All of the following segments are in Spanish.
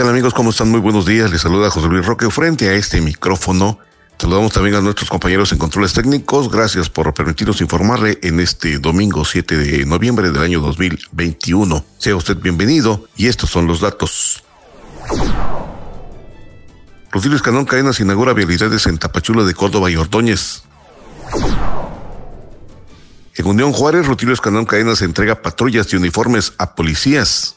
Tal amigos? ¿Cómo están? Muy buenos días. Les saluda José Luis Roque frente a este micrófono. Saludamos también a nuestros compañeros en controles técnicos. Gracias por permitirnos informarle en este domingo 7 de noviembre del año 2021. Sea usted bienvenido y estos son los datos. Rutilio Escanón Cadenas inaugura vialidades en Tapachula de Córdoba y Ordóñez. En Unión Juárez, Rutilio Escanón Cadenas entrega patrullas y uniformes a policías.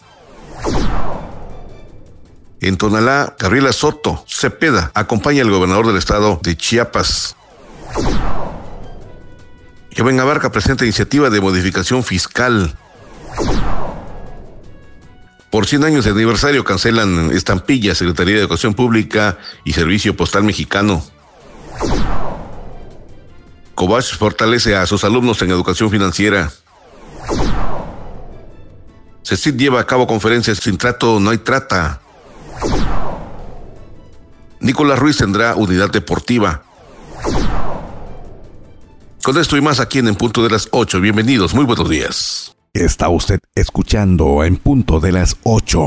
En Tonalá, Gabriela Soto Cepeda acompaña al gobernador del estado de Chiapas. Joven Abarca presenta iniciativa de modificación fiscal. Por 100 años de aniversario cancelan estampilla Secretaría de Educación Pública y Servicio Postal Mexicano. Cobach fortalece a sus alumnos en educación financiera. CECID lleva a cabo conferencias sin trato, no hay trata. Nicolás Ruiz tendrá unidad deportiva. Con esto y más aquí en En Punto de las 8. Bienvenidos, muy buenos días. Está usted escuchando En Punto de las 8.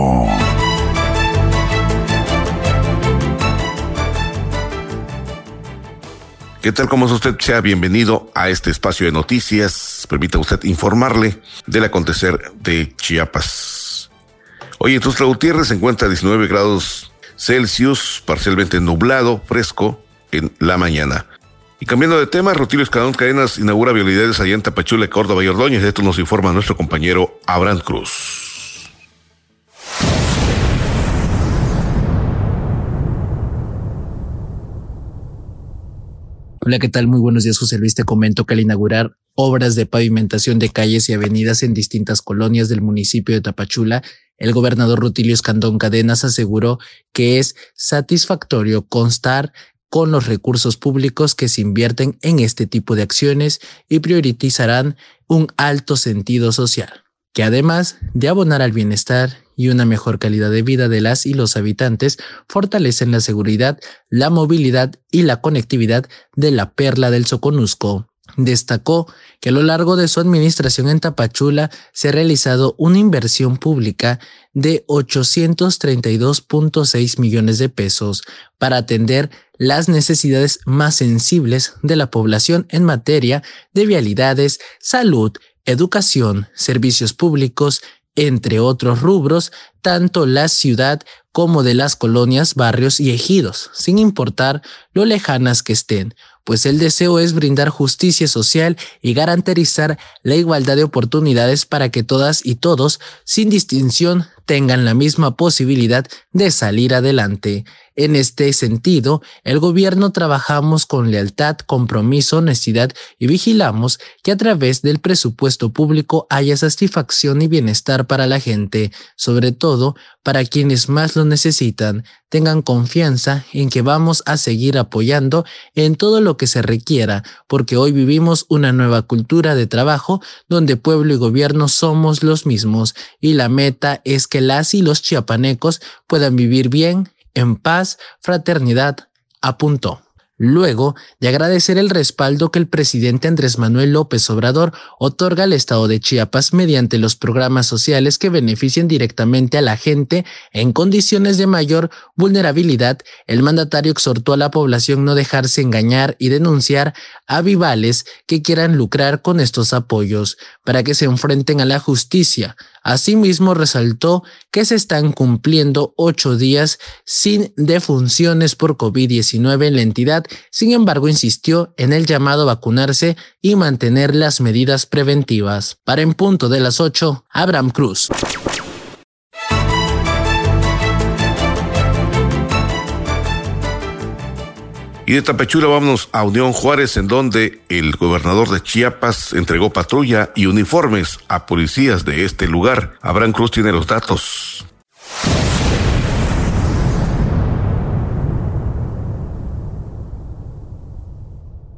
¿Qué tal? ¿Cómo es usted? Sea bienvenido a este espacio de noticias. Permita usted informarle del acontecer de Chiapas. Hoy en Tustra Gutiérrez se encuentra a 19 grados Celsius, parcialmente nublado, fresco en la mañana. Y cambiando de tema, Rutilio Escalón Cadenas inaugura vialidades allá en Tapachula, Córdoba y Ordóñez. De esto nos informa nuestro compañero Abraham Cruz. Hola, ¿qué tal? Muy buenos días, José Luis. Te comento que al inaugurar obras de pavimentación de calles y avenidas en distintas colonias del municipio de Tapachula, el gobernador Rutilio Escandón Cadenas aseguró que es satisfactorio constar con los recursos públicos que se invierten en este tipo de acciones y priorizarán un alto sentido social, que además de abonar al bienestar y una mejor calidad de vida de las y los habitantes, fortalecen la seguridad, la movilidad y la conectividad de la perla del Soconusco. Destacó que a lo largo de su administración en Tapachula se ha realizado una inversión pública de 832.6 millones de pesos para atender las necesidades más sensibles de la población en materia de vialidades, salud, educación, servicios públicos, entre otros rubros, tanto la ciudad como de las colonias, barrios y ejidos, sin importar lo lejanas que estén, pues el deseo es brindar justicia social y garantizar la igualdad de oportunidades para que todas y todos, sin distinción, tengan la misma posibilidad de salir adelante. En este sentido, el gobierno trabajamos con lealtad, compromiso, honestidad y vigilamos que a través del presupuesto público haya satisfacción y bienestar para la gente, sobre todo para quienes más lo necesitan. Tengan confianza en que vamos a seguir apoyando en todo lo que se requiera, porque hoy vivimos una nueva cultura de trabajo donde pueblo y gobierno somos los mismos y la meta es que las y los chiapanecos puedan vivir bien en paz, fraternidad, apuntó. Luego de agradecer el respaldo que el presidente Andrés Manuel López Obrador otorga al Estado de Chiapas mediante los programas sociales que beneficien directamente a la gente en condiciones de mayor vulnerabilidad, el mandatario exhortó a la población no dejarse engañar y denunciar a vivales que quieran lucrar con estos apoyos para que se enfrenten a la justicia, Asimismo, resaltó que se están cumpliendo ocho días sin defunciones por COVID-19 en la entidad. Sin embargo, insistió en el llamado a vacunarse y mantener las medidas preventivas. Para en punto de las ocho, Abraham Cruz. Y de Tapachula vámonos a Unión Juárez, en donde el gobernador de Chiapas entregó patrulla y uniformes a policías de este lugar. Abraham Cruz tiene los datos.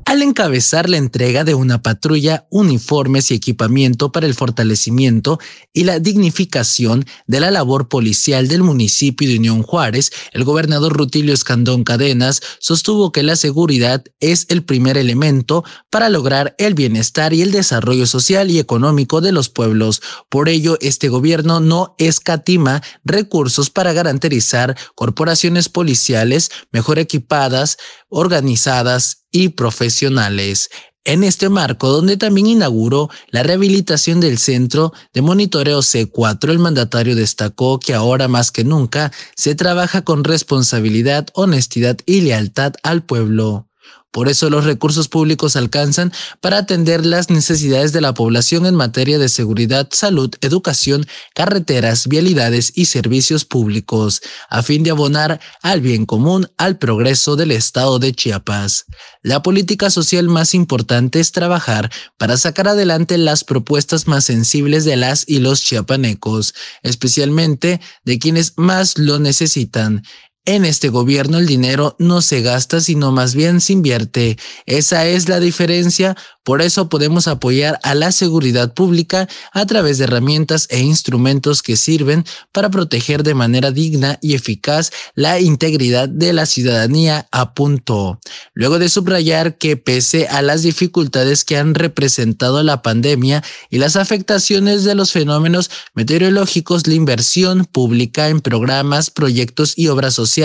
Al encabezar la entrega de una patrulla, uniformes y equipamiento para el fortalecimiento y la dignificación de la labor policial del municipio de Unión Juárez, el gobernador Rutilio Escandón Cadenas sostuvo que la seguridad es el primer elemento para lograr el bienestar y el desarrollo social y económico de los pueblos. Por ello, este gobierno no escatima recursos para garantizar corporaciones policiales mejor equipadas, organizadas y profesionales. En este marco, donde también inauguró la rehabilitación del centro de monitoreo C4, el mandatario destacó que ahora más que nunca se trabaja con responsabilidad, honestidad y lealtad al pueblo. Por eso los recursos públicos alcanzan para atender las necesidades de la población en materia de seguridad, salud, educación, carreteras, vialidades y servicios públicos, a fin de abonar al bien común, al progreso del estado de Chiapas. La política social más importante es trabajar para sacar adelante las propuestas más sensibles de las y los chiapanecos, especialmente de quienes más lo necesitan. En este gobierno el dinero no se gasta, sino más bien se invierte. Esa es la diferencia por eso podemos apoyar a la seguridad pública a través de herramientas e instrumentos que sirven para proteger de manera digna y eficaz la integridad de la ciudadanía, apuntó. Luego de subrayar que pese a las dificultades que han representado la pandemia y las afectaciones de los fenómenos meteorológicos, la inversión pública en programas, proyectos y obras sociales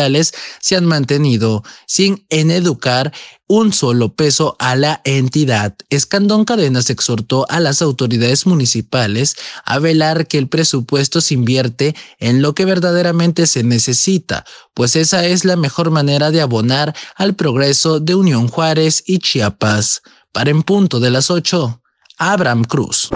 se han mantenido sin en educar un solo peso a la entidad. Escandón Cadenas exhortó a las autoridades municipales a velar que el presupuesto se invierte en lo que verdaderamente se necesita, pues esa es la mejor manera de abonar al progreso de Unión Juárez y Chiapas. Para en punto de las 8, Abraham Cruz.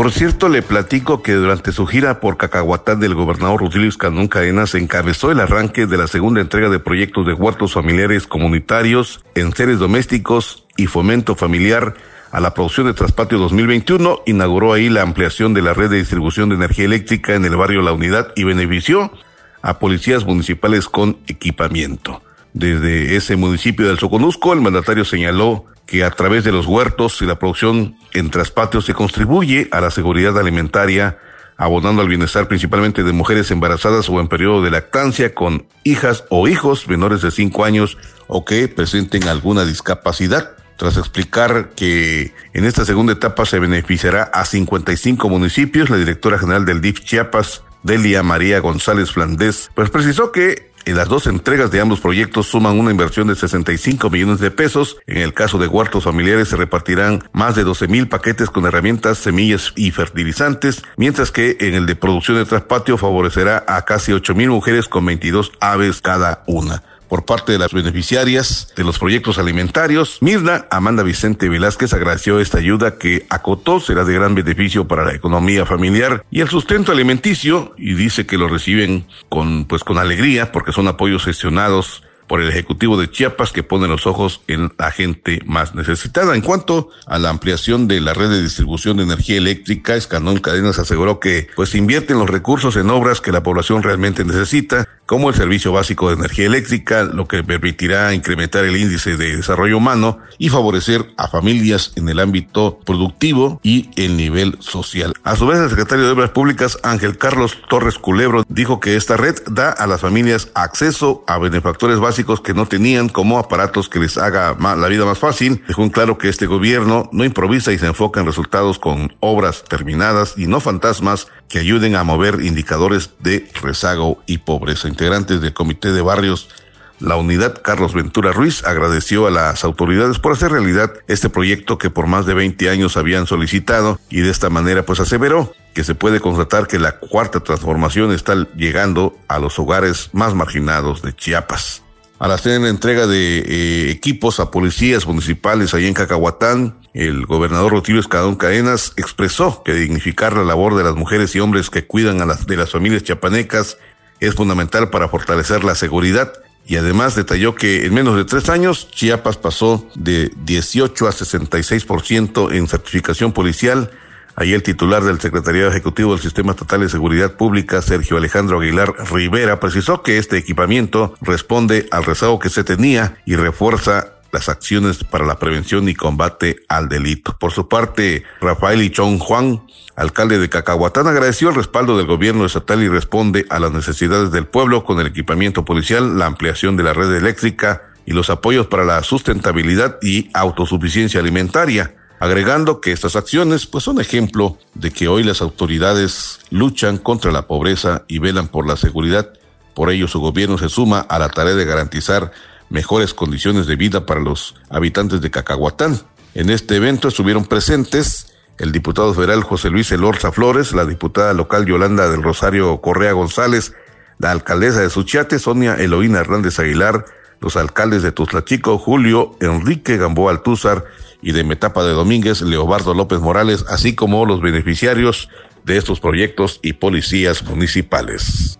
Por cierto, le platico que durante su gira por Cacahuatán del gobernador Rutilio Escandón Cadenas encabezó el arranque de la segunda entrega de proyectos de huertos familiares comunitarios, en seres domésticos y fomento familiar a la producción de Traspatio 2021. Inauguró ahí la ampliación de la red de distribución de energía eléctrica en el barrio La Unidad y benefició a policías municipales con equipamiento. Desde ese municipio del Soconusco, el mandatario señaló que a través de los huertos y la producción en traspatios se contribuye a la seguridad alimentaria, abonando al bienestar principalmente de mujeres embarazadas o en periodo de lactancia con hijas o hijos menores de 5 años o que presenten alguna discapacidad. Tras explicar que en esta segunda etapa se beneficiará a 55 municipios, la directora general del DIF Chiapas, Delia María González Flandés, pues precisó que en las dos entregas de ambos proyectos suman una inversión de 65 millones de pesos. En el caso de huertos familiares se repartirán más de 12 mil paquetes con herramientas, semillas y fertilizantes, mientras que en el de producción de traspatio favorecerá a casi 8 mil mujeres con 22 aves cada una por parte de las beneficiarias de los proyectos alimentarios. Mirna Amanda Vicente Velázquez agradeció esta ayuda que acotó será de gran beneficio para la economía familiar y el sustento alimenticio y dice que lo reciben con pues con alegría porque son apoyos gestionados por el Ejecutivo de Chiapas que pone los ojos en la gente más necesitada. En cuanto a la ampliación de la red de distribución de energía eléctrica, Escanón Cadenas aseguró que pues invierten los recursos en obras que la población realmente necesita, como el servicio básico de energía eléctrica, lo que permitirá incrementar el índice de desarrollo humano y favorecer a familias en el ámbito productivo y el nivel social. A su vez, el secretario de Obras Públicas, Ángel Carlos Torres Culebro, dijo que esta red da a las familias acceso a benefactores básicos que no tenían como aparatos que les haga la vida más fácil. Dejó en claro que este gobierno no improvisa y se enfoca en resultados con obras terminadas y no fantasmas que ayuden a mover indicadores de rezago y pobreza. Integrantes del Comité de Barrios la unidad Carlos Ventura Ruiz agradeció a las autoridades por hacer realidad este proyecto que por más de 20 años habían solicitado y de esta manera pues aseveró que se puede constatar que la cuarta transformación está llegando a los hogares más marginados de Chiapas. Al hacer la entrega de eh, equipos a policías municipales allá en Cacahuatán, el gobernador Rutilio Escadón Cadenas expresó que dignificar la labor de las mujeres y hombres que cuidan a las, de las familias chiapanecas es fundamental para fortalecer la seguridad. Y además detalló que en menos de tres años Chiapas pasó de 18 a 66% en certificación policial. Ahí el titular del Secretariado Ejecutivo del Sistema Estatal de Seguridad Pública, Sergio Alejandro Aguilar Rivera, precisó que este equipamiento responde al rezago que se tenía y refuerza las acciones para la prevención y combate al delito. Por su parte, Rafael Ichón Juan, alcalde de Cacahuatán, agradeció el respaldo del gobierno estatal y responde a las necesidades del pueblo con el equipamiento policial, la ampliación de la red eléctrica y los apoyos para la sustentabilidad y autosuficiencia alimentaria agregando que estas acciones pues son ejemplo de que hoy las autoridades luchan contra la pobreza y velan por la seguridad. Por ello su gobierno se suma a la tarea de garantizar mejores condiciones de vida para los habitantes de Cacahuatán. En este evento estuvieron presentes el diputado federal José Luis Elorza Flores, la diputada local Yolanda del Rosario Correa González, la alcaldesa de Suchiate, Sonia Eloína Hernández Aguilar, los alcaldes de Tuzlachico, Julio Enrique Gamboa Altúzar y de Metapa de Domínguez, Leobardo López Morales, así como los beneficiarios de estos proyectos y policías municipales.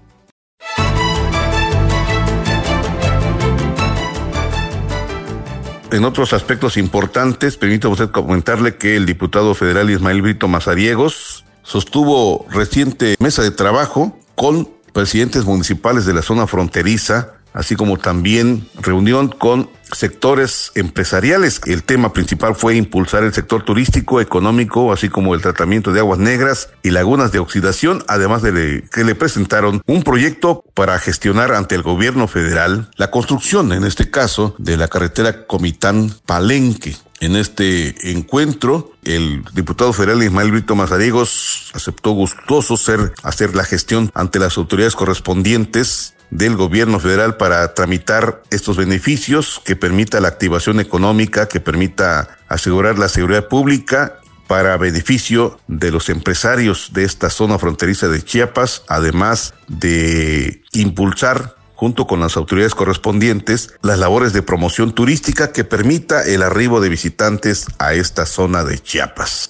En otros aspectos importantes, permítame usted comentarle que el diputado federal Ismael Brito Mazariegos sostuvo reciente mesa de trabajo con presidentes municipales de la zona fronteriza así como también reunión con sectores empresariales. El tema principal fue impulsar el sector turístico, económico, así como el tratamiento de aguas negras y lagunas de oxidación, además de que le presentaron un proyecto para gestionar ante el gobierno federal la construcción, en este caso, de la carretera Comitán-Palenque. En este encuentro, el diputado federal Ismael Brito Mazariegos aceptó gustoso ser, hacer la gestión ante las autoridades correspondientes del gobierno federal para tramitar estos beneficios que permita la activación económica, que permita asegurar la seguridad pública para beneficio de los empresarios de esta zona fronteriza de Chiapas, además de impulsar junto con las autoridades correspondientes, las labores de promoción turística que permita el arribo de visitantes a esta zona de Chiapas.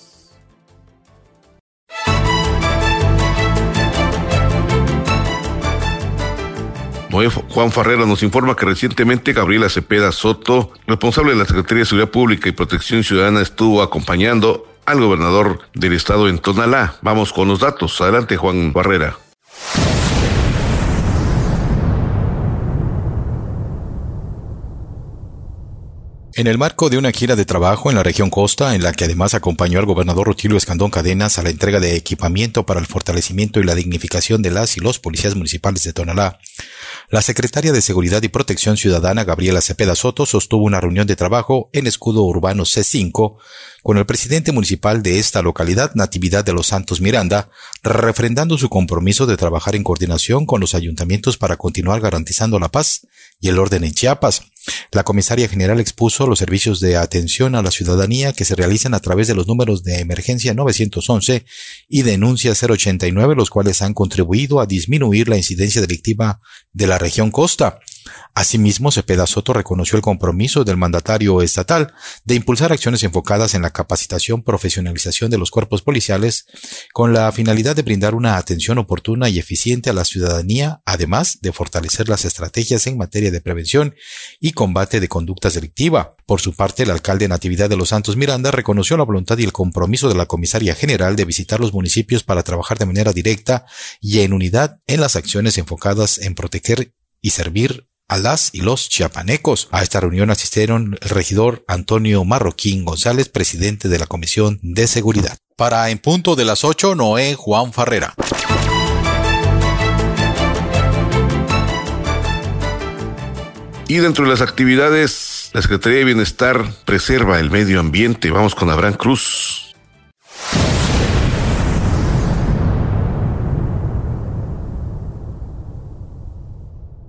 Juan Farrera nos informa que recientemente Gabriela Cepeda Soto, responsable de la Secretaría de Seguridad Pública y Protección Ciudadana, estuvo acompañando al gobernador del estado en Tonalá. Vamos con los datos. Adelante, Juan Barrera. En el marco de una gira de trabajo en la región Costa, en la que además acompañó al gobernador Rutilio Escandón Cadenas a la entrega de equipamiento para el fortalecimiento y la dignificación de las y los policías municipales de Tonalá, la secretaria de Seguridad y Protección Ciudadana Gabriela Cepeda Soto sostuvo una reunión de trabajo en Escudo Urbano C5 con el presidente municipal de esta localidad, Natividad de los Santos Miranda, refrendando su compromiso de trabajar en coordinación con los ayuntamientos para continuar garantizando la paz y el orden en Chiapas. La comisaria general expuso los servicios de atención a la ciudadanía que se realizan a través de los números de emergencia 911 y denuncia 089, los cuales han contribuido a disminuir la incidencia delictiva de la región costa. Asimismo, Cepeda Soto reconoció el compromiso del mandatario estatal de impulsar acciones enfocadas en la capacitación, profesionalización de los cuerpos policiales con la finalidad de brindar una atención oportuna y eficiente a la ciudadanía, además de fortalecer las estrategias en materia de prevención y combate de conductas delictiva. Por su parte, el alcalde Natividad de los Santos Miranda reconoció la voluntad y el compromiso de la comisaria general de visitar los municipios para trabajar de manera directa y en unidad en las acciones enfocadas en proteger y servir a las y los chiapanecos. A esta reunión asistieron el regidor Antonio Marroquín González, presidente de la Comisión de Seguridad. Para En Punto de las 8, Noé Juan Farrera. Y dentro de las actividades, la Secretaría de Bienestar preserva el medio ambiente. Vamos con Abraham Cruz.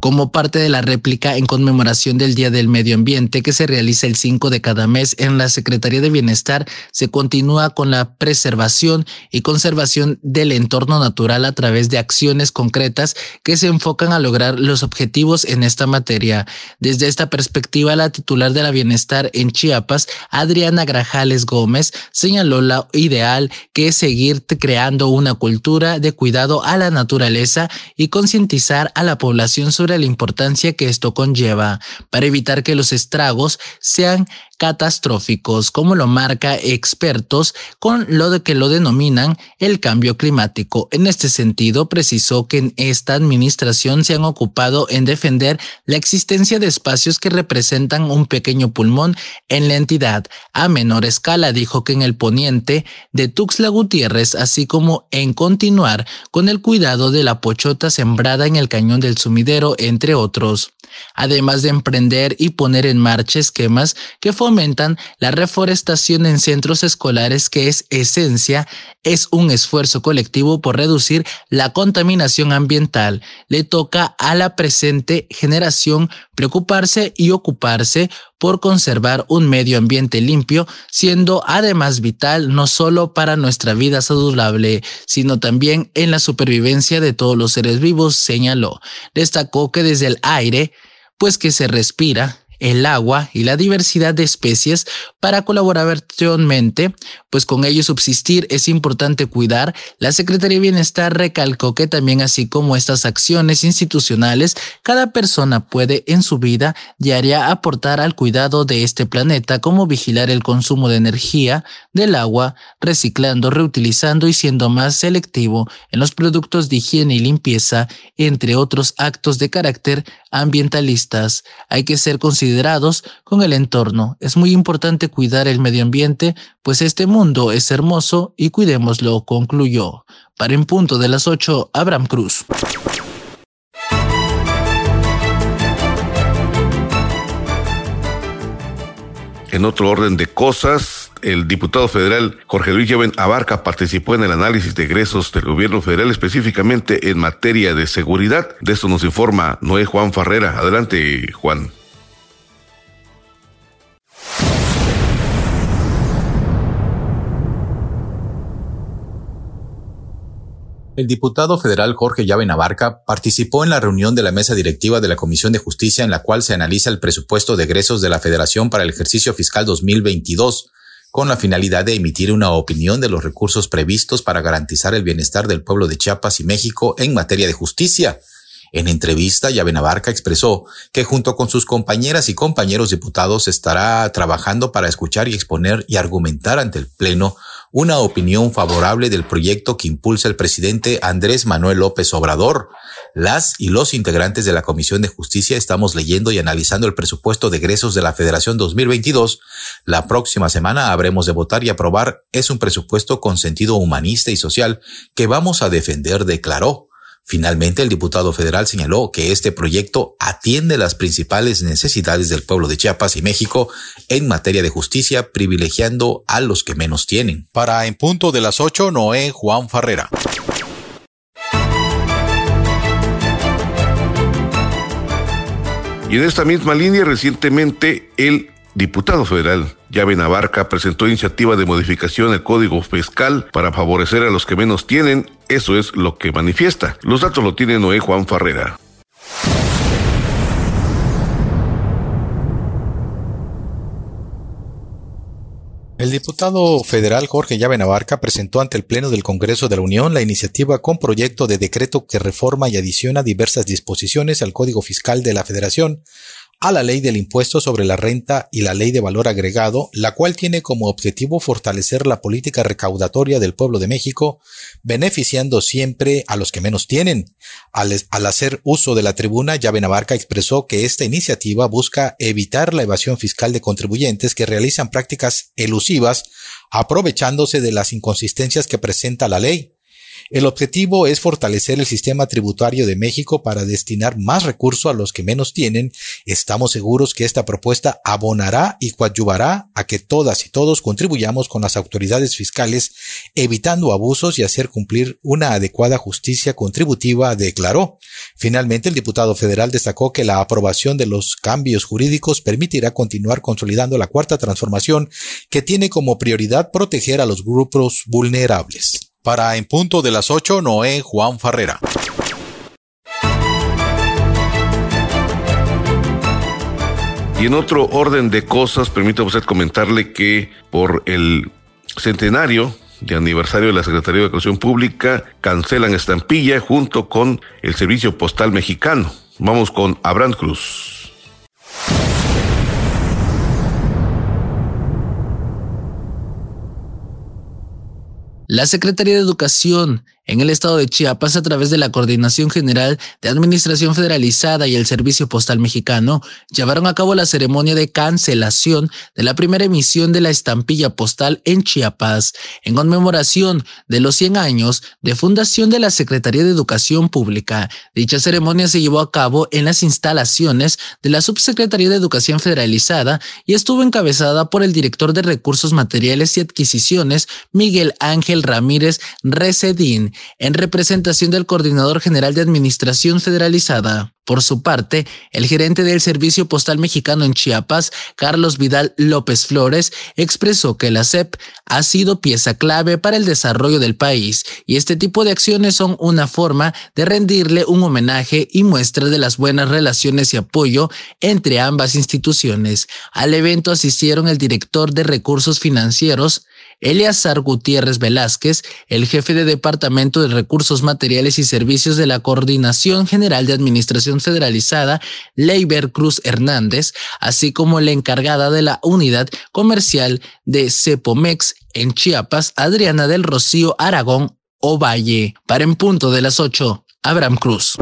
Como parte de la réplica en conmemoración del Día del Medio Ambiente que se realiza el 5 de cada mes en la Secretaría de Bienestar, se continúa con la preservación y conservación del entorno natural a través de acciones concretas que se enfocan a lograr los objetivos en esta materia. Desde esta perspectiva, la titular de la Bienestar en Chiapas, Adriana Grajales Gómez, señaló la ideal que es seguir creando una cultura de cuidado a la naturaleza y concientizar a la población sobre la importancia que esto conlleva para evitar que los estragos sean catastróficos, como lo marca expertos con lo de que lo denominan el cambio climático. En este sentido, precisó que en esta administración se han ocupado en defender la existencia de espacios que representan un pequeño pulmón en la entidad. A menor escala, dijo que en el poniente de Tuxtla Gutiérrez, así como en continuar con el cuidado de la pochota sembrada en el cañón del sumidero, entre otros además de emprender y poner en marcha esquemas que fomentan la reforestación en centros escolares que es esencia, es un esfuerzo colectivo por reducir la contaminación ambiental. Le toca a la presente generación preocuparse y ocuparse por conservar un medio ambiente limpio, siendo además vital no solo para nuestra vida saludable, sino también en la supervivencia de todos los seres vivos, señaló. Destacó que desde el aire, pues que se respira, el agua y la diversidad de especies para colaborativamente, pues con ello subsistir es importante cuidar. La Secretaría de Bienestar recalcó que también así como estas acciones institucionales, cada persona puede en su vida diaria aportar al cuidado de este planeta como vigilar el consumo de energía del agua, reciclando, reutilizando y siendo más selectivo en los productos de higiene y limpieza, entre otros actos de carácter ambientalistas. Hay que ser considerados con el entorno. Es muy importante cuidar el medio ambiente, pues este mundo es hermoso y cuidémoslo, concluyó. Para en punto de las 8, Abraham Cruz. En otro orden de cosas, el diputado federal Jorge Luis Lleven Abarca participó en el análisis de egresos del gobierno federal, específicamente en materia de seguridad. De esto nos informa Noé Juan Farrera. Adelante, Juan. El diputado federal Jorge Llave Navarca participó en la reunión de la mesa directiva de la Comisión de Justicia en la cual se analiza el presupuesto de egresos de la Federación para el ejercicio fiscal 2022, con la finalidad de emitir una opinión de los recursos previstos para garantizar el bienestar del pueblo de Chiapas y México en materia de justicia. En entrevista, Llave Navarca expresó que junto con sus compañeras y compañeros diputados estará trabajando para escuchar y exponer y argumentar ante el Pleno una opinión favorable del proyecto que impulsa el presidente Andrés Manuel López Obrador. Las y los integrantes de la Comisión de Justicia estamos leyendo y analizando el presupuesto de egresos de la Federación 2022. La próxima semana habremos de votar y aprobar. Es un presupuesto con sentido humanista y social que vamos a defender, declaró. Finalmente, el diputado federal señaló que este proyecto atiende las principales necesidades del pueblo de Chiapas y México en materia de justicia, privilegiando a los que menos tienen. Para En Punto de las 8, Noé Juan Farrera. Y en esta misma línea, recientemente el diputado federal Llave Navarca presentó iniciativa de modificación del Código Fiscal para favorecer a los que menos tienen. Eso es lo que manifiesta. Los datos lo tiene Noé Juan Farrera. El diputado federal Jorge Llave Navarca presentó ante el Pleno del Congreso de la Unión la iniciativa con proyecto de decreto que reforma y adiciona diversas disposiciones al Código Fiscal de la Federación a la ley del impuesto sobre la renta y la ley de valor agregado, la cual tiene como objetivo fortalecer la política recaudatoria del pueblo de México, beneficiando siempre a los que menos tienen. Al, hacer uso de la tribuna, Llave Navarca expresó que esta iniciativa busca evitar la evasión fiscal de contribuyentes que realizan prácticas elusivas aprovechándose de las inconsistencias que presenta la ley. El objetivo es fortalecer el sistema tributario de México para destinar más recursos a los que menos tienen. Estamos seguros que esta propuesta abonará y coadyuvará a que todas y todos contribuyamos con las autoridades fiscales, evitando abusos y hacer cumplir una adecuada justicia contributiva, declaró. Finalmente, el diputado federal destacó que la aprobación de los cambios jurídicos permitirá continuar consolidando la cuarta transformación que tiene como prioridad proteger a los grupos vulnerables. Para En Punto de las 8, Noé Juan Farrera. Y en otro orden de cosas, permítame usted comentarle que por el centenario de aniversario de la Secretaría de Educación Pública cancelan estampilla junto con el Servicio Postal Mexicano. Vamos con Abraham Cruz. La Secretaría de Educación en el estado de Chiapas, a través de la Coordinación General de Administración Federalizada y el Servicio Postal Mexicano, llevaron a cabo la ceremonia de cancelación de la primera emisión de la estampilla postal en Chiapas, en conmemoración de los 100 años de fundación de la Secretaría de Educación Pública. Dicha ceremonia se llevó a cabo en las instalaciones de la Subsecretaría de Educación Federalizada y estuvo encabezada por el director de Recursos Materiales y Adquisiciones, Miguel Ángel Ramírez Recedín en representación del Coordinador General de Administración Federalizada. Por su parte, el gerente del Servicio Postal Mexicano en Chiapas, Carlos Vidal López Flores, expresó que la SEP ha sido pieza clave para el desarrollo del país y este tipo de acciones son una forma de rendirle un homenaje y muestra de las buenas relaciones y apoyo entre ambas instituciones. Al evento asistieron el director de Recursos Financieros, Eliazar Gutiérrez Velázquez, el jefe de Departamento de Recursos Materiales y Servicios de la Coordinación General de Administración Federalizada, Leiber Cruz Hernández, así como la encargada de la unidad comercial de Cepomex en Chiapas, Adriana del Rocío Aragón Ovalle. Para en punto de las 8, Abraham Cruz.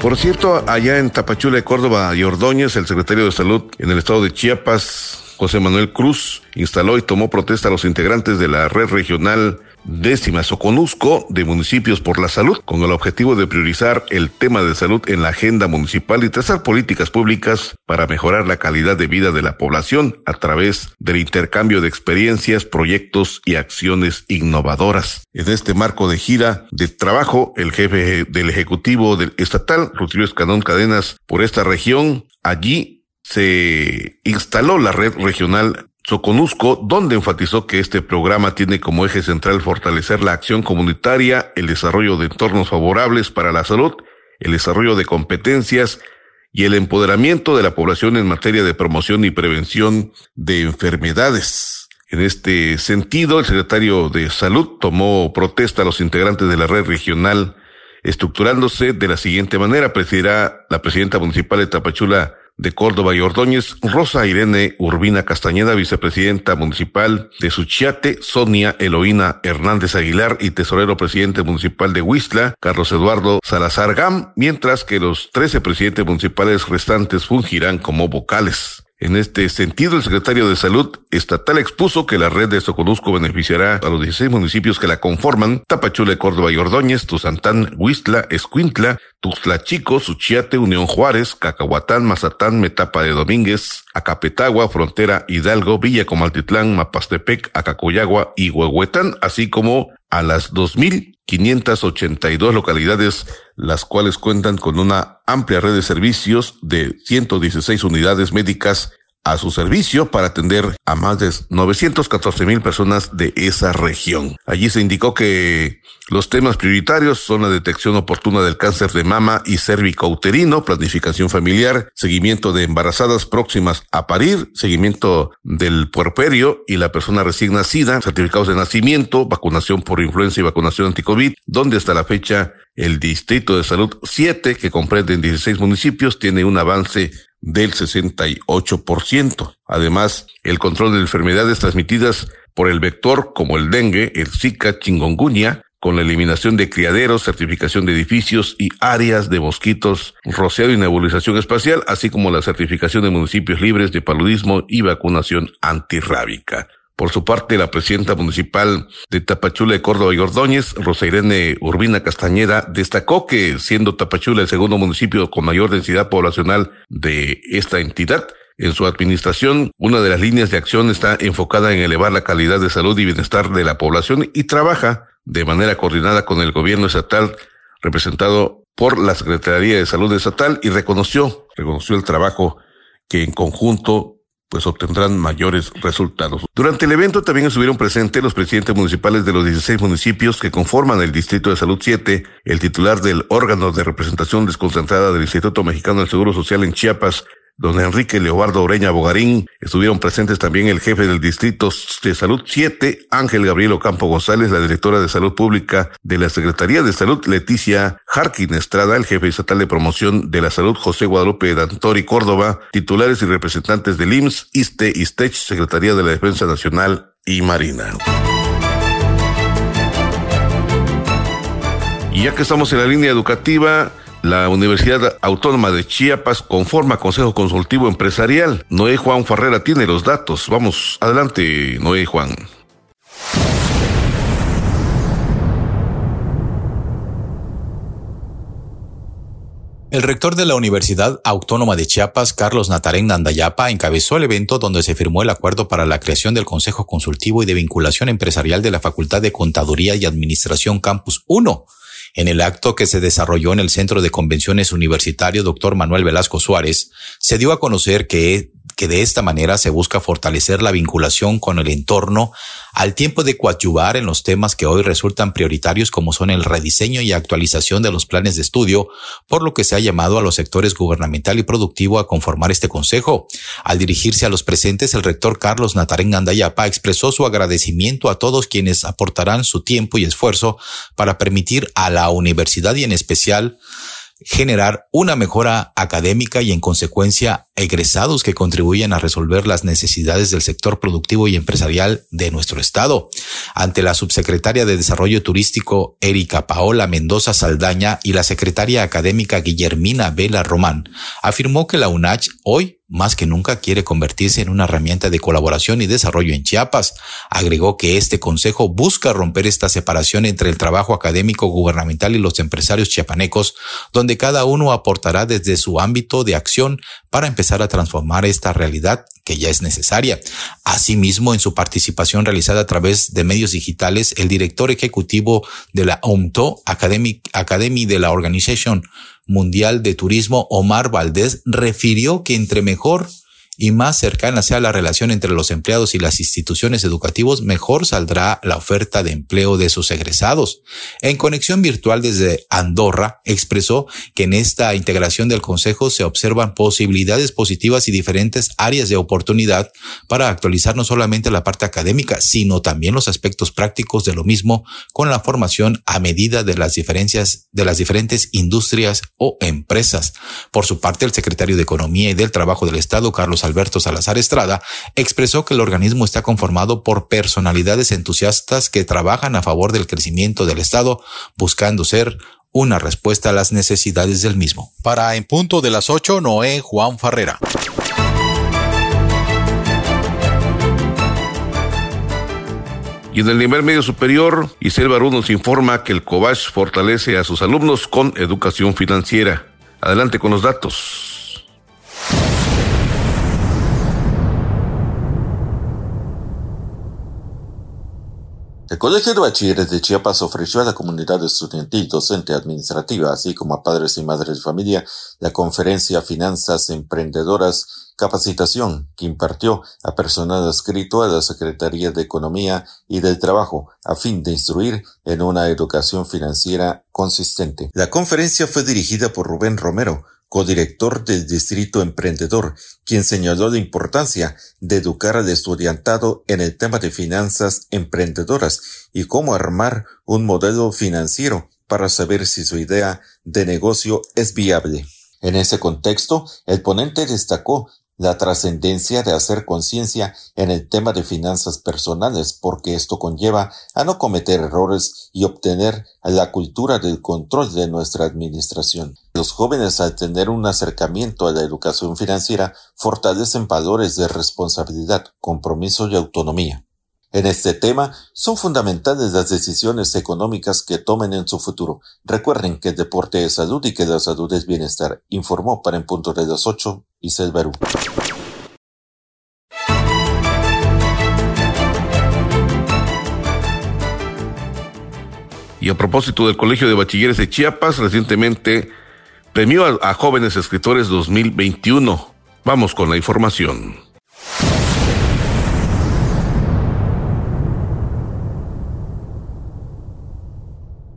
Por cierto, allá en Tapachula Córdoba y Ordóñez, el secretario de Salud en el estado de Chiapas, José Manuel Cruz, instaló y tomó protesta a los integrantes de la red regional décima Soconusco de municipios por la salud, con el objetivo de priorizar el tema de salud en la agenda municipal y trazar políticas públicas para mejorar la calidad de vida de la población a través del intercambio de experiencias, proyectos y acciones innovadoras. En este marco de gira de trabajo, el jefe del Ejecutivo del Estatal, Rutilio Escandón Cadenas, por esta región, allí se instaló la red regional Soconusco, donde enfatizó que este programa tiene como eje central fortalecer la acción comunitaria, el desarrollo de entornos favorables para la salud, el desarrollo de competencias y el empoderamiento de la población en materia de promoción y prevención de enfermedades. En este sentido, el secretario de Salud tomó protesta a los integrantes de la red regional, estructurándose de la siguiente manera. Presidirá la presidenta municipal de Tapachula, de Córdoba y Ordóñez, Rosa Irene Urbina Castañeda, vicepresidenta municipal de Suchiate, Sonia Eloína Hernández Aguilar y tesorero presidente municipal de Huistla, Carlos Eduardo Salazar Gam, mientras que los 13 presidentes municipales restantes fungirán como vocales. En este sentido, el secretario de Salud estatal expuso que la red de Soconusco beneficiará a los 16 municipios que la conforman, Tapachula, Córdoba y Ordóñez, Tuzantán, Huistla, Escuintla, Tuxtla Chico, Suchiate, Unión Juárez, Cacahuatán, Mazatán, Metapa de Domínguez, Acapetagua, Frontera, Hidalgo, Villa Comaltitlán, Mapastepec, Acacoyagua y Huehuetán, así como a las 2.582 localidades, las cuales cuentan con una amplia red de servicios de 116 unidades médicas a su servicio para atender a más de 914 mil personas de esa región. Allí se indicó que los temas prioritarios son la detección oportuna del cáncer de mama y cérvico-uterino, planificación familiar, seguimiento de embarazadas próximas a parir, seguimiento del puerperio y la persona recién nacida, certificados de nacimiento, vacunación por influenza y vacunación anticovid, donde hasta la fecha el Distrito de Salud 7, que comprende en 16 municipios, tiene un avance del 68%. Además, el control de enfermedades transmitidas por el vector como el dengue, el Zika, chingongunya, con la eliminación de criaderos, certificación de edificios y áreas de mosquitos, rociado y nebulización espacial, así como la certificación de municipios libres de paludismo y vacunación antirrábica. Por su parte, la presidenta municipal de Tapachula de Córdoba y Ordóñez, Rosa Irene Urbina Castañeda, destacó que siendo Tapachula el segundo municipio con mayor densidad poblacional de esta entidad, en su administración, una de las líneas de acción está enfocada en elevar la calidad de salud y bienestar de la población y trabaja de manera coordinada con el gobierno estatal representado por la Secretaría de Salud Estatal y reconoció, reconoció el trabajo que en conjunto pues obtendrán mayores resultados. Durante el evento también estuvieron presentes los presidentes municipales de los 16 municipios que conforman el Distrito de Salud 7, el titular del órgano de representación desconcentrada del Instituto Mexicano del Seguro Social en Chiapas, don Enrique Leobardo Oreña Bogarín. Estuvieron presentes también el jefe del Distrito de Salud 7, Ángel Gabriel Ocampo González, la directora de Salud Pública de la Secretaría de Salud, Leticia Harkin Estrada, el jefe estatal de promoción de la salud José Guadalupe Dantori Córdoba, titulares y representantes del IMSS, ISTE, ISTECH, Secretaría de la Defensa Nacional y Marina. Y ya que estamos en la línea educativa, la Universidad Autónoma de Chiapas conforma Consejo Consultivo Empresarial. Noé Juan Farrera tiene los datos. Vamos, adelante, Noé Juan. El rector de la Universidad Autónoma de Chiapas, Carlos Natarén Nandayapa, encabezó el evento donde se firmó el acuerdo para la creación del Consejo Consultivo y de Vinculación Empresarial de la Facultad de Contaduría y Administración Campus 1 en el acto que se desarrolló en el Centro de Convenciones Universitario Dr. Manuel Velasco Suárez, se dio a conocer que que de esta manera se busca fortalecer la vinculación con el entorno al tiempo de coadyuvar en los temas que hoy resultan prioritarios como son el rediseño y actualización de los planes de estudio, por lo que se ha llamado a los sectores gubernamental y productivo a conformar este consejo. Al dirigirse a los presentes, el rector Carlos Natarén Andayapa expresó su agradecimiento a todos quienes aportarán su tiempo y esfuerzo para permitir a la universidad y en especial generar una mejora académica y en consecuencia egresados que contribuyen a resolver las necesidades del sector productivo y empresarial de nuestro estado. Ante la subsecretaria de Desarrollo Turístico Erika Paola Mendoza Saldaña y la secretaria académica Guillermina Vela Román, afirmó que la UNACH hoy más que nunca quiere convertirse en una herramienta de colaboración y desarrollo en Chiapas. Agregó que este consejo busca romper esta separación entre el trabajo académico gubernamental y los empresarios chiapanecos, donde cada uno aportará desde su ámbito de acción para empezar a transformar esta realidad que ya es necesaria. Asimismo, en su participación realizada a través de medios digitales, el director ejecutivo de la OMTO Academy, de la Organización Mundial de Turismo, Omar Valdés, refirió que entre mejor y más cercana sea la relación entre los empleados y las instituciones educativas, mejor saldrá la oferta de empleo de sus egresados. En conexión virtual desde Andorra, expresó que en esta integración del Consejo se observan posibilidades positivas y diferentes áreas de oportunidad para actualizar no solamente la parte académica, sino también los aspectos prácticos de lo mismo con la formación a medida de las diferencias de las diferentes industrias o empresas. Por su parte, el secretario de Economía y del Trabajo del Estado, Carlos Alberto Salazar Estrada, expresó que el organismo está conformado por personalidades entusiastas que trabajan a favor del crecimiento del Estado, buscando ser una respuesta a las necesidades del mismo. Para En Punto de las 8, Noé Juan Farrera. Y en el nivel medio superior, Isel Barú nos informa que el COBACH fortalece a sus alumnos con educación financiera. Adelante con los datos. El Colegio de Bachilleres de Chiapas ofreció a la comunidad estudiantil, docente, administrativa, así como a padres y madres de familia, la conferencia Finanzas Emprendedoras Capacitación que impartió a personal adscrito a la Secretaría de Economía y del Trabajo a fin de instruir en una educación financiera consistente. La conferencia fue dirigida por Rubén Romero, codirector del Distrito Emprendedor, quien señaló la importancia de educar al estudiantado en el tema de finanzas emprendedoras y cómo armar un modelo financiero para saber si su idea de negocio es viable. En ese contexto, el ponente destacó la trascendencia de hacer conciencia en el tema de finanzas personales porque esto conlleva a no cometer errores y obtener la cultura del control de nuestra administración. Los jóvenes al tener un acercamiento a la educación financiera fortalecen valores de responsabilidad, compromiso y autonomía. En este tema son fundamentales las decisiones económicas que tomen en su futuro. Recuerden que el deporte es salud y que la salud es bienestar. Informó para en punto de las 8 y Selverú. Y a propósito del Colegio de Bachilleres de Chiapas, recientemente premió a, a jóvenes escritores 2021. Vamos con la información.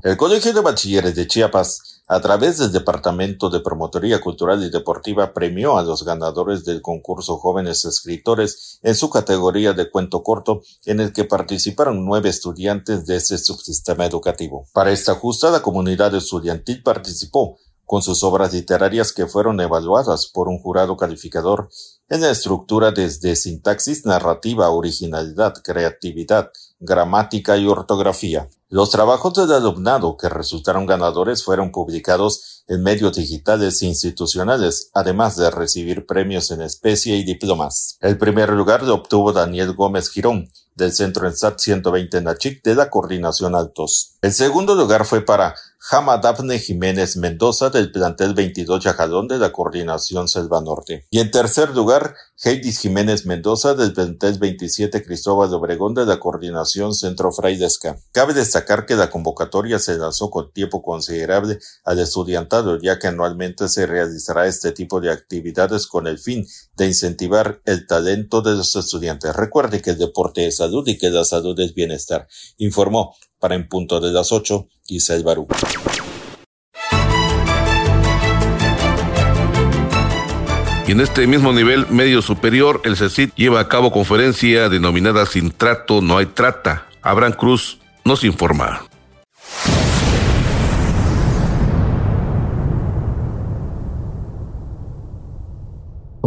El Colegio de Bachilleres de Chiapas a través del Departamento de Promotoría Cultural y Deportiva, premió a los ganadores del concurso Jóvenes Escritores en su categoría de cuento corto, en el que participaron nueve estudiantes de ese subsistema educativo. Para esta justa, la comunidad estudiantil participó con sus obras literarias que fueron evaluadas por un jurado calificador en la estructura desde sintaxis, narrativa, originalidad, creatividad, gramática y ortografía. Los trabajos del alumnado que resultaron ganadores fueron publicados en medios digitales e institucionales, además de recibir premios en especie y diplomas. El primer lugar lo obtuvo Daniel Gómez Girón, del Centro ENSAT 120 Nachic de la Coordinación Altos. El segundo lugar fue para Jama Dafne Jiménez Mendoza del plantel 22 Yajadón de la Coordinación Selva Norte. Y en tercer lugar, Heidis Jiménez Mendoza del plantel 27 Cristóbal Obregón de la Coordinación Centro Fraidesca. Cabe destacar que la convocatoria se lanzó con tiempo considerable al estudiantado, ya que anualmente se realizará este tipo de actividades con el fin de incentivar el talento de los estudiantes. Recuerde que el deporte es salud y que la salud es bienestar. Informó para en punto de las 8, Giselle Barú. Y en este mismo nivel medio superior, el CECIT lleva a cabo conferencia denominada Sin trato no hay trata. Abraham Cruz nos informa.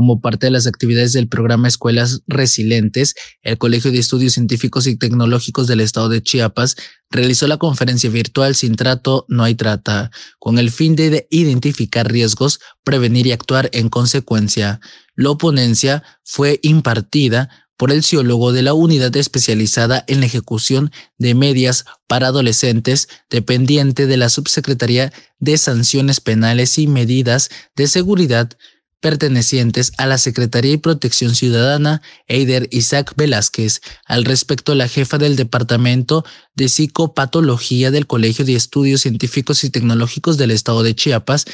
Como parte de las actividades del programa Escuelas Resilientes, el Colegio de Estudios Científicos y Tecnológicos del Estado de Chiapas realizó la conferencia virtual Sin Trato, No hay Trata, con el fin de identificar riesgos, prevenir y actuar en consecuencia. La ponencia fue impartida por el psicólogo de la unidad especializada en la ejecución de medias para adolescentes, dependiente de la Subsecretaría de Sanciones Penales y Medidas de Seguridad pertenecientes a la Secretaría y Protección Ciudadana, Eider Isaac Velázquez. Al respecto, la jefa del Departamento de Psicopatología del Colegio de Estudios Científicos y Tecnológicos del Estado de Chiapas,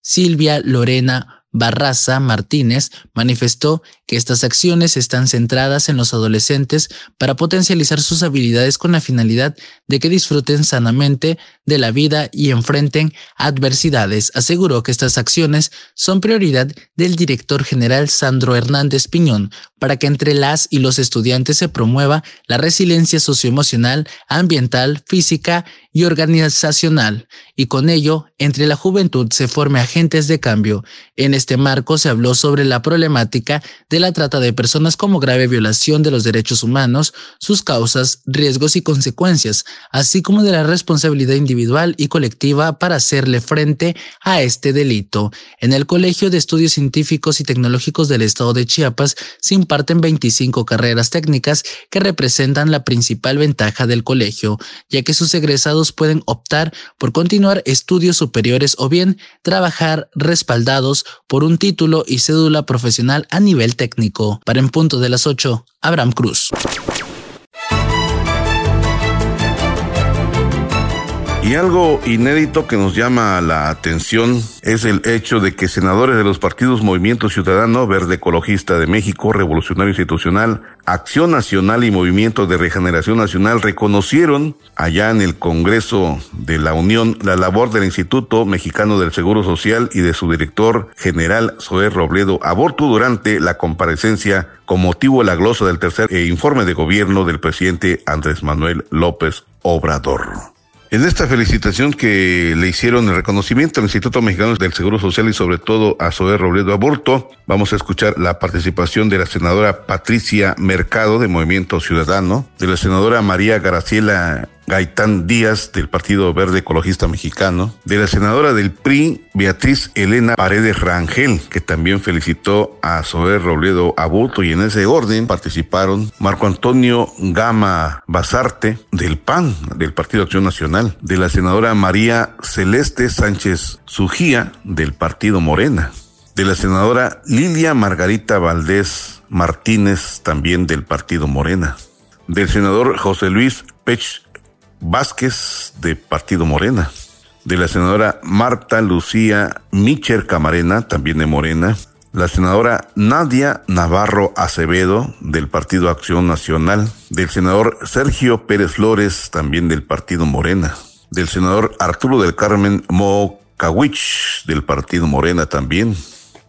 Silvia Lorena Barraza Martínez manifestó que estas acciones están centradas en los adolescentes para potencializar sus habilidades con la finalidad de que disfruten sanamente de la vida y enfrenten adversidades. Aseguró que estas acciones son prioridad del director general Sandro Hernández Piñón para que entre las y los estudiantes se promueva la resiliencia socioemocional, ambiental, física y organizacional, y con ello, entre la juventud se forme agentes de cambio. En este marco se habló sobre la problemática de la trata de personas como grave violación de los derechos humanos, sus causas, riesgos y consecuencias, así como de la responsabilidad individual y colectiva para hacerle frente a este delito. En el Colegio de Estudios Científicos y Tecnológicos del Estado de Chiapas se imparten 25 carreras técnicas que representan la principal ventaja del colegio, ya que sus pueden optar por continuar estudios superiores o bien trabajar respaldados por un título y cédula profesional a nivel técnico. Para en punto de las 8, Abraham Cruz. Y algo inédito que nos llama la atención es el hecho de que senadores de los partidos Movimiento Ciudadano, Verde Ecologista de México, Revolucionario Institucional, Acción Nacional y Movimiento de Regeneración Nacional reconocieron allá en el Congreso de la Unión la labor del Instituto Mexicano del Seguro Social y de su director general Zoé Robledo Aborto durante la comparecencia con motivo de la glosa del tercer informe de gobierno del presidente Andrés Manuel López Obrador. En esta felicitación que le hicieron el reconocimiento al Instituto Mexicano del Seguro Social y sobre todo a Zoé Robledo Aborto, vamos a escuchar la participación de la senadora Patricia Mercado de Movimiento Ciudadano, de la senadora María Graciela Gaitán Díaz del Partido Verde Ecologista Mexicano, de la senadora del PRI, Beatriz Elena Paredes Rangel, que también felicitó a Zoé Robledo Abuto y en ese orden participaron Marco Antonio Gama Basarte del PAN, del Partido Acción Nacional, de la senadora María Celeste Sánchez Sujía del Partido Morena, de la senadora Lilia Margarita Valdés Martínez también del Partido Morena, del senador José Luis Pech Vázquez de Partido Morena, de la senadora Marta Lucía Micher Camarena, también de Morena, la senadora Nadia Navarro Acevedo del Partido Acción Nacional, del senador Sergio Pérez Flores, también del Partido Morena, del senador Arturo del Carmen Mo Cawich del partido Morena también,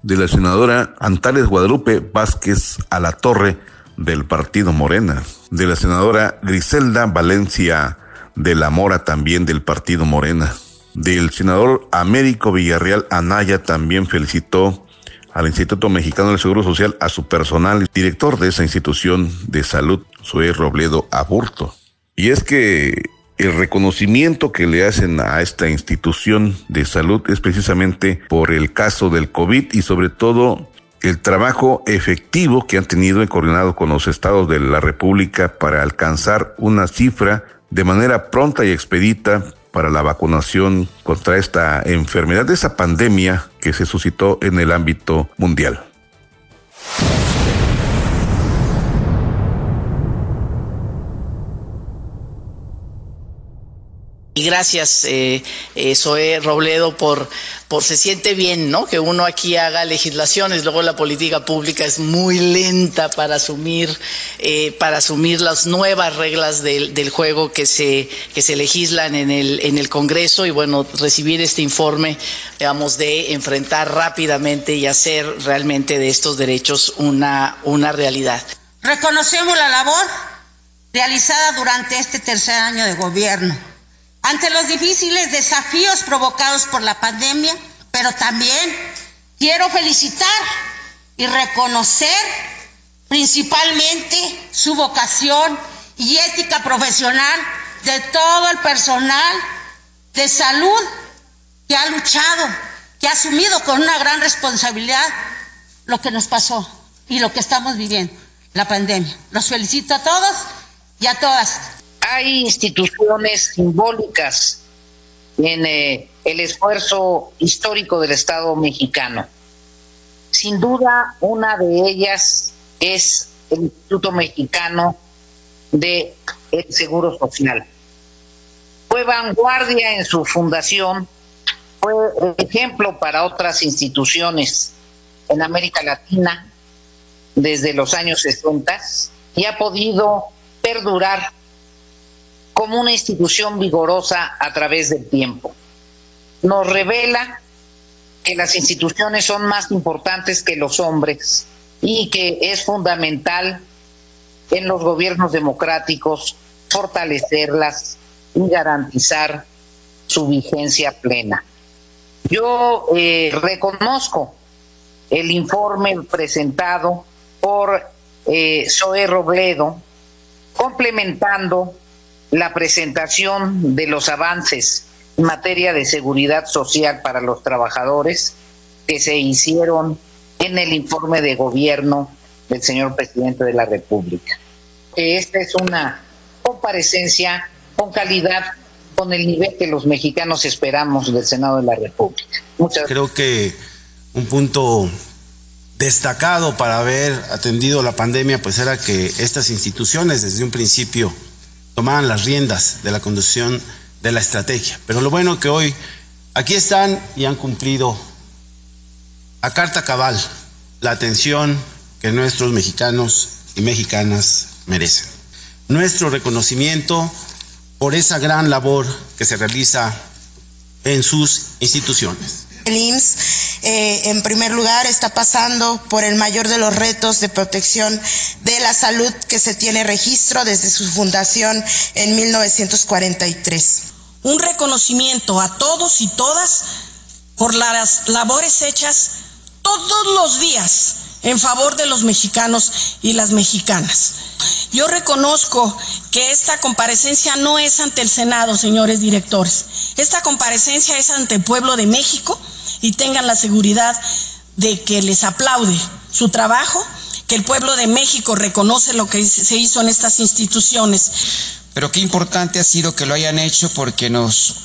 de la senadora Antares Guadalupe Vázquez a la Torre del partido Morena, de la senadora Griselda Valencia de la Mora también del partido Morena, del senador Américo Villarreal Anaya también felicitó al Instituto Mexicano del Seguro Social, a su personal, director de esa institución de salud, Zoe Robledo Aburto. Y es que el reconocimiento que le hacen a esta institución de salud es precisamente por el caso del COVID y sobre todo el trabajo efectivo que han tenido en coordinado con los estados de la República para alcanzar una cifra de manera pronta y expedita para la vacunación contra esta enfermedad, esa pandemia que se suscitó en el ámbito mundial. Y gracias, eh, eh, Robledo, por, por se siente bien, ¿no? Que uno aquí haga legislaciones, luego la política pública es muy lenta para asumir, eh, para asumir las nuevas reglas del, del, juego que se, que se legislan en el, en el Congreso y bueno, recibir este informe, digamos, de enfrentar rápidamente y hacer realmente de estos derechos una, una realidad. Reconocemos la labor realizada durante este tercer año de gobierno ante los difíciles desafíos provocados por la pandemia, pero también quiero felicitar y reconocer principalmente su vocación y ética profesional de todo el personal de salud que ha luchado, que ha asumido con una gran responsabilidad lo que nos pasó y lo que estamos viviendo, la pandemia. Los felicito a todos y a todas hay instituciones simbólicas en eh, el esfuerzo histórico del Estado mexicano. Sin duda, una de ellas es el Instituto Mexicano de el Seguro Social. Fue vanguardia en su fundación, fue ejemplo para otras instituciones en América Latina desde los años 60 y ha podido perdurar como una institución vigorosa a través del tiempo. Nos revela que las instituciones son más importantes que los hombres y que es fundamental en los gobiernos democráticos fortalecerlas y garantizar su vigencia plena. Yo eh, reconozco el informe presentado por eh, Zoe Robledo, complementando la presentación de los avances en materia de seguridad social para los trabajadores que se hicieron en el informe de gobierno del señor presidente de la República. Esta es una comparecencia con calidad, con el nivel que los mexicanos esperamos del Senado de la República. Muchas Creo que un punto destacado para haber atendido la pandemia pues era que estas instituciones desde un principio tomaran las riendas de la conducción de la estrategia. Pero lo bueno que hoy aquí están y han cumplido a carta cabal la atención que nuestros mexicanos y mexicanas merecen. Nuestro reconocimiento por esa gran labor que se realiza en sus instituciones. El IMSS, eh, en primer lugar, está pasando por el mayor de los retos de protección de la salud que se tiene registro desde su fundación en 1943. Un reconocimiento a todos y todas por las labores hechas todos los días en favor de los mexicanos y las mexicanas. Yo reconozco que esta comparecencia no es ante el Senado, señores directores. Esta comparecencia es ante el pueblo de México y tengan la seguridad de que les aplaude su trabajo, que el pueblo de México reconoce lo que se hizo en estas instituciones. Pero qué importante ha sido que lo hayan hecho porque nos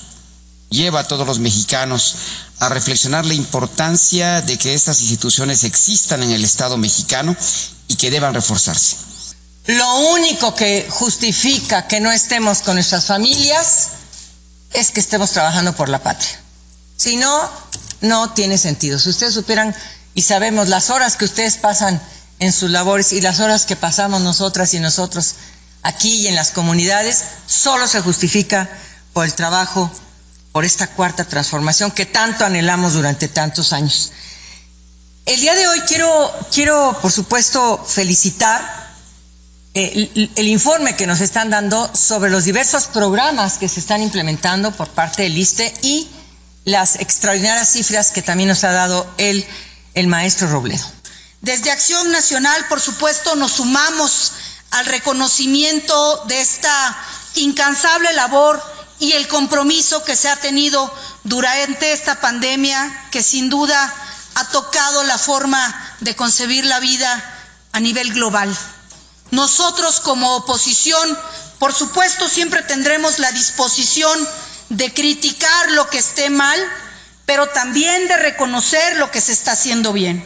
lleva a todos los mexicanos a reflexionar la importancia de que estas instituciones existan en el Estado mexicano y que deban reforzarse. Lo único que justifica que no estemos con nuestras familias es que estemos trabajando por la patria. Si no, no tiene sentido. Si ustedes supieran y sabemos las horas que ustedes pasan en sus labores y las horas que pasamos nosotras y nosotros aquí y en las comunidades, solo se justifica por el trabajo por esta cuarta transformación que tanto anhelamos durante tantos años. El día de hoy quiero, quiero por supuesto, felicitar el, el, informe que nos están dando sobre los diversos programas que se están implementando por parte del ISTE y las extraordinarias cifras que también nos ha dado el, el maestro Robledo. Desde Acción Nacional, por supuesto, nos sumamos al reconocimiento de esta incansable labor y el compromiso que se ha tenido durante esta pandemia que sin duda ha tocado la forma de concebir la vida a nivel global. Nosotros como oposición, por supuesto, siempre tendremos la disposición de criticar lo que esté mal, pero también de reconocer lo que se está haciendo bien.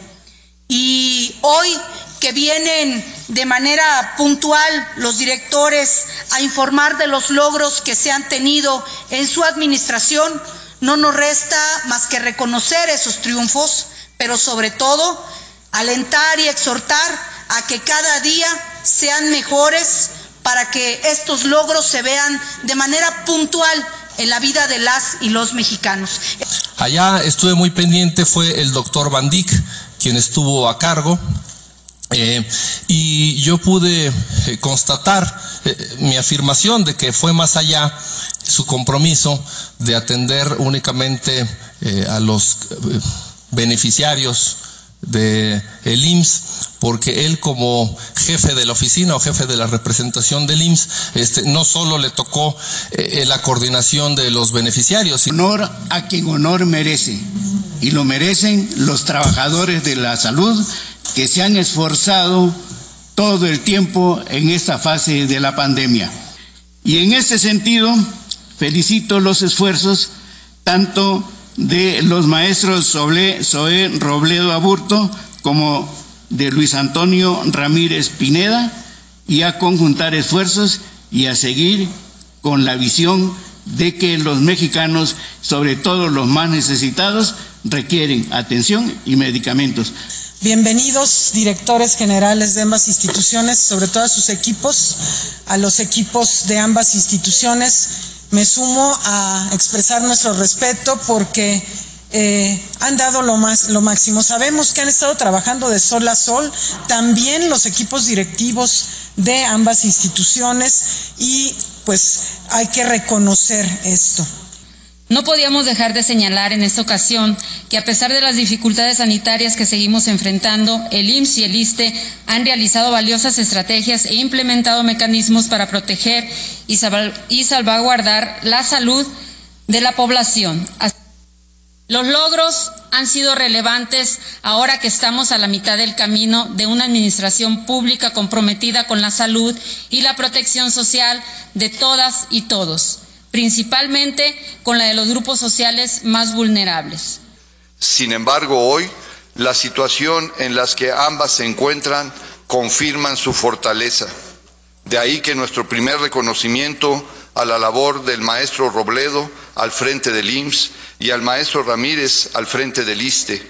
Y hoy que vienen de manera puntual los directores a informar de los logros que se han tenido en su administración, no nos resta más que reconocer esos triunfos, pero sobre todo alentar y exhortar a que cada día sean mejores para que estos logros se vean de manera puntual en la vida de las y los mexicanos. Allá estuve muy pendiente, fue el doctor Van Dyck quien estuvo a cargo eh, y yo pude eh, constatar eh, mi afirmación de que fue más allá su compromiso de atender únicamente a los beneficiarios de el IMSS porque él como jefe de la oficina o jefe de la representación del IMSS este, no solo le tocó la coordinación de los beneficiarios. Honor a quien honor merece y lo merecen los trabajadores de la salud que se han esforzado todo el tiempo en esta fase de la pandemia. Y en ese sentido, felicito los esfuerzos tanto de los maestros Zoé Robledo Aburto como de Luis Antonio Ramírez Pineda y a conjuntar esfuerzos y a seguir con la visión de que los mexicanos, sobre todo los más necesitados, requieren atención y medicamentos. Bienvenidos directores generales de ambas instituciones, sobre todo a sus equipos, a los equipos de ambas instituciones. Me sumo a expresar nuestro respeto porque eh, han dado lo, más, lo máximo. Sabemos que han estado trabajando de sol a sol, también los equipos directivos de ambas instituciones y pues hay que reconocer esto. No podíamos dejar de señalar en esta ocasión que a pesar de las dificultades sanitarias que seguimos enfrentando, el IMSS y el ISTE han realizado valiosas estrategias e implementado mecanismos para proteger y, salvaguardar la salud de la población. Los logros han sido relevantes ahora que estamos a la mitad del camino de una administración pública comprometida con la salud y la protección social de todas y todos principalmente con la de los grupos sociales más vulnerables. Sin embargo, hoy la situación en la que ambas se encuentran confirman su fortaleza. De ahí que nuestro primer reconocimiento a la labor del maestro Robledo al frente del IMSS y al maestro Ramírez al frente del ISTE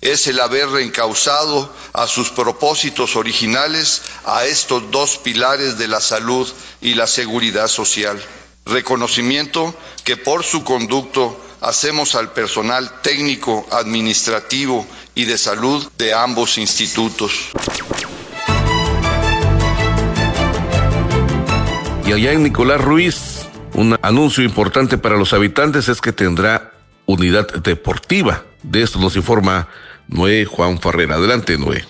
es el haber reencauzado a sus propósitos originales a estos dos pilares de la salud y la seguridad social reconocimiento que por su conducto hacemos al personal técnico, administrativo y de salud de ambos institutos. Y allá en Nicolás Ruiz, un anuncio importante para los habitantes es que tendrá unidad deportiva. De esto nos informa Noé Juan Ferrer. Adelante, Noé.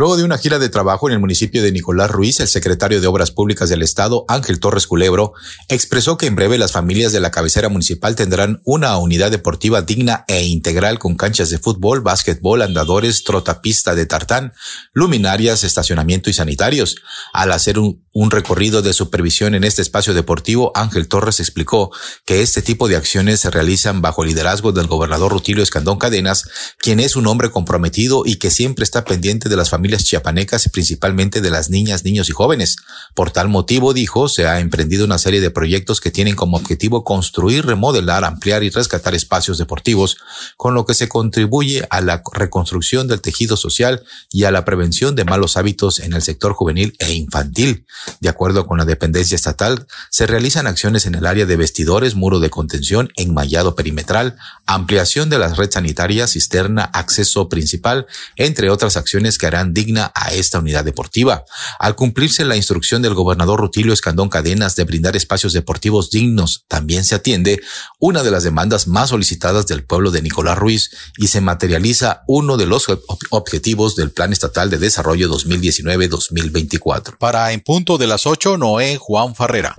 Luego de una gira de trabajo en el municipio de Nicolás Ruiz, el secretario de Obras Públicas del Estado, Ángel Torres Culebro, expresó que en breve las familias de la cabecera municipal tendrán una unidad deportiva digna e integral con canchas de fútbol, básquetbol, andadores, trotapista de tartán, luminarias, estacionamiento y sanitarios. Al hacer un un recorrido de supervisión en este espacio deportivo, Ángel Torres explicó que este tipo de acciones se realizan bajo el liderazgo del gobernador Rutilio Escandón Cadenas, quien es un hombre comprometido y que siempre está pendiente de las familias chiapanecas y principalmente de las niñas, niños y jóvenes. Por tal motivo, dijo, se ha emprendido una serie de proyectos que tienen como objetivo construir, remodelar, ampliar y rescatar espacios deportivos, con lo que se contribuye a la reconstrucción del tejido social y a la prevención de malos hábitos en el sector juvenil e infantil. De acuerdo con la dependencia estatal, se realizan acciones en el área de vestidores, muro de contención, enmallado perimetral, ampliación de la red sanitaria, cisterna, acceso principal, entre otras acciones que harán digna a esta unidad deportiva. Al cumplirse la instrucción del gobernador Rutilio Escandón Cadenas de brindar espacios deportivos dignos, también se atiende una de las demandas más solicitadas del pueblo de Nicolás Ruiz y se materializa uno de los objetivos del Plan Estatal de Desarrollo 2019-2024. Para en punto de las 8, Noé Juan Farrera.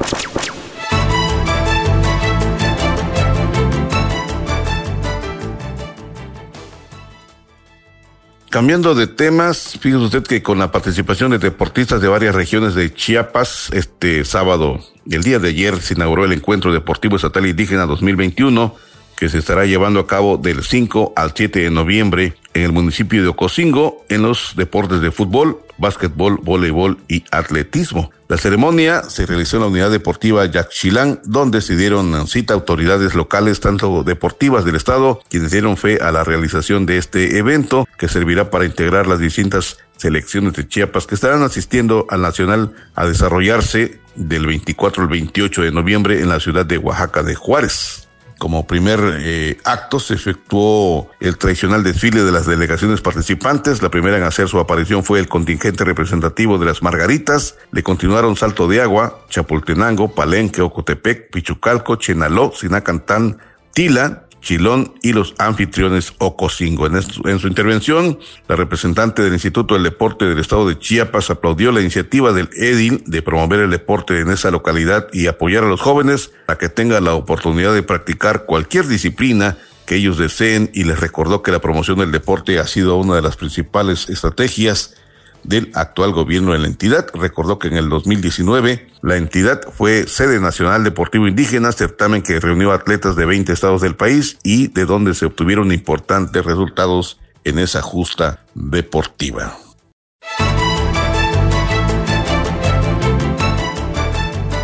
Cambiando de temas, fíjese usted que con la participación de deportistas de varias regiones de Chiapas, este sábado, el día de ayer, se inauguró el Encuentro Deportivo Estatal Indígena 2021, que se estará llevando a cabo del 5 al 7 de noviembre en el municipio de Ocosingo en los deportes de fútbol, básquetbol, voleibol y atletismo. La ceremonia se realizó en la unidad deportiva Yaxchilán, donde se dieron cita autoridades locales, tanto deportivas del estado, quienes dieron fe a la realización de este evento, que servirá para integrar las distintas selecciones de Chiapas que estarán asistiendo al Nacional a desarrollarse del 24 al 28 de noviembre en la ciudad de Oaxaca de Juárez. Como primer eh, acto se efectuó el tradicional desfile de las delegaciones participantes. La primera en hacer su aparición fue el contingente representativo de las Margaritas. Le continuaron Salto de Agua, Chapultenango, Palenque, Ocotepec, Pichucalco, Chenaló, Sinacantán, Tila, Chilón y los anfitriones Ocosingo. En, en, su intervención, la representante del Instituto del Deporte del Estado de Chiapas aplaudió la iniciativa del EDIN de promover el deporte en esa localidad y apoyar a los jóvenes a que tengan la oportunidad de practicar cualquier disciplina que ellos deseen y les recordó que la promoción del deporte ha sido una de las principales estrategias del actual gobierno de la entidad. Recordó que en el 2019 la entidad fue sede nacional deportivo indígena, certamen que reunió atletas de 20 estados del país y de donde se obtuvieron importantes resultados en esa justa deportiva.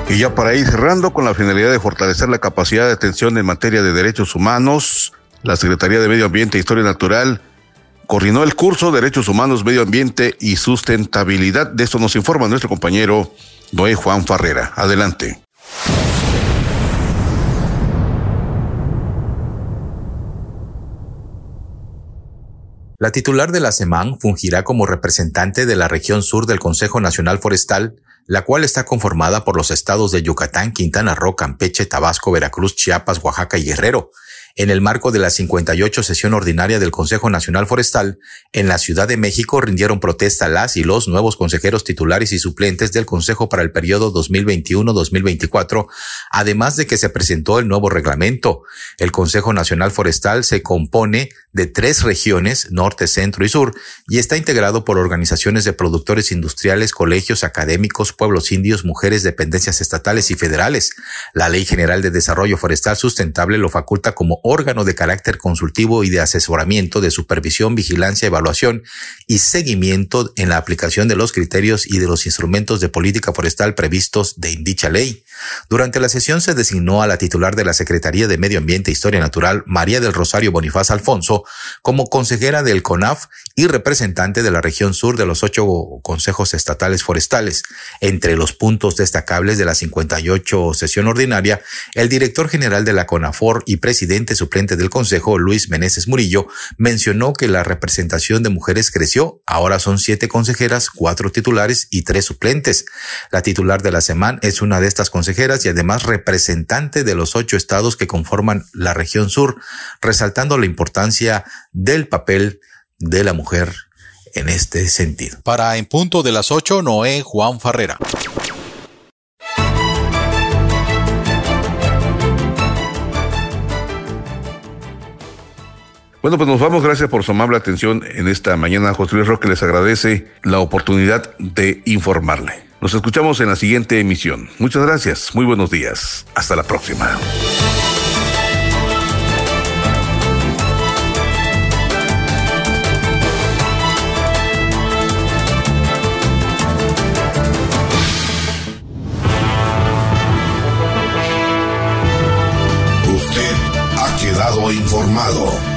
Y ya para ir cerrando, con la finalidad de fortalecer la capacidad de atención en materia de derechos humanos, la Secretaría de Medio Ambiente e Historia Natural coordinó el curso Derechos Humanos, Medio Ambiente y Sustentabilidad. De esto nos informa nuestro compañero Noé Juan Farrera. Adelante. La titular de la SEMAN fungirá como representante de la región sur del Consejo Nacional Forestal, la cual está conformada por los estados de Yucatán, Quintana Roo, Campeche, Tabasco, Veracruz, Chiapas, Oaxaca y Guerrero, en el marco de la 58 sesión ordinaria del Consejo Nacional Forestal, en la Ciudad de México rindieron protesta las y los nuevos consejeros titulares y suplentes del Consejo para el periodo 2021-2024, además de que se presentó el nuevo reglamento. El Consejo Nacional Forestal se compone de tres regiones, norte, centro y sur, y está integrado por organizaciones de productores industriales, colegios académicos, pueblos indios, mujeres, dependencias estatales y federales. La Ley General de Desarrollo Forestal Sustentable lo faculta como órgano de carácter consultivo y de asesoramiento, de supervisión, vigilancia, evaluación y seguimiento en la aplicación de los criterios y de los instrumentos de política forestal previstos de dicha ley. Durante la sesión se designó a la titular de la Secretaría de Medio Ambiente e Historia Natural, María del Rosario Bonifaz Alfonso, como consejera del CONAF y representante de la región sur de los ocho consejos estatales forestales. Entre los puntos destacables de la 58 sesión ordinaria, el director general de la CONAFOR y presidente suplente del Consejo, Luis Meneses Murillo, mencionó que la representación de mujeres creció. Ahora son siete consejeras, cuatro titulares y tres suplentes. La titular de la SEMAN es una de estas consejeras y además representante de los ocho estados que conforman la región sur, resaltando la importancia del papel de la mujer en este sentido. Para En Punto de las 8, Noé Juan Farrera. Bueno, pues nos vamos. Gracias por su amable atención en esta mañana. José Luis Roque les agradece la oportunidad de informarle. Nos escuchamos en la siguiente emisión. Muchas gracias, muy buenos días. Hasta la próxima. Usted ha quedado informado.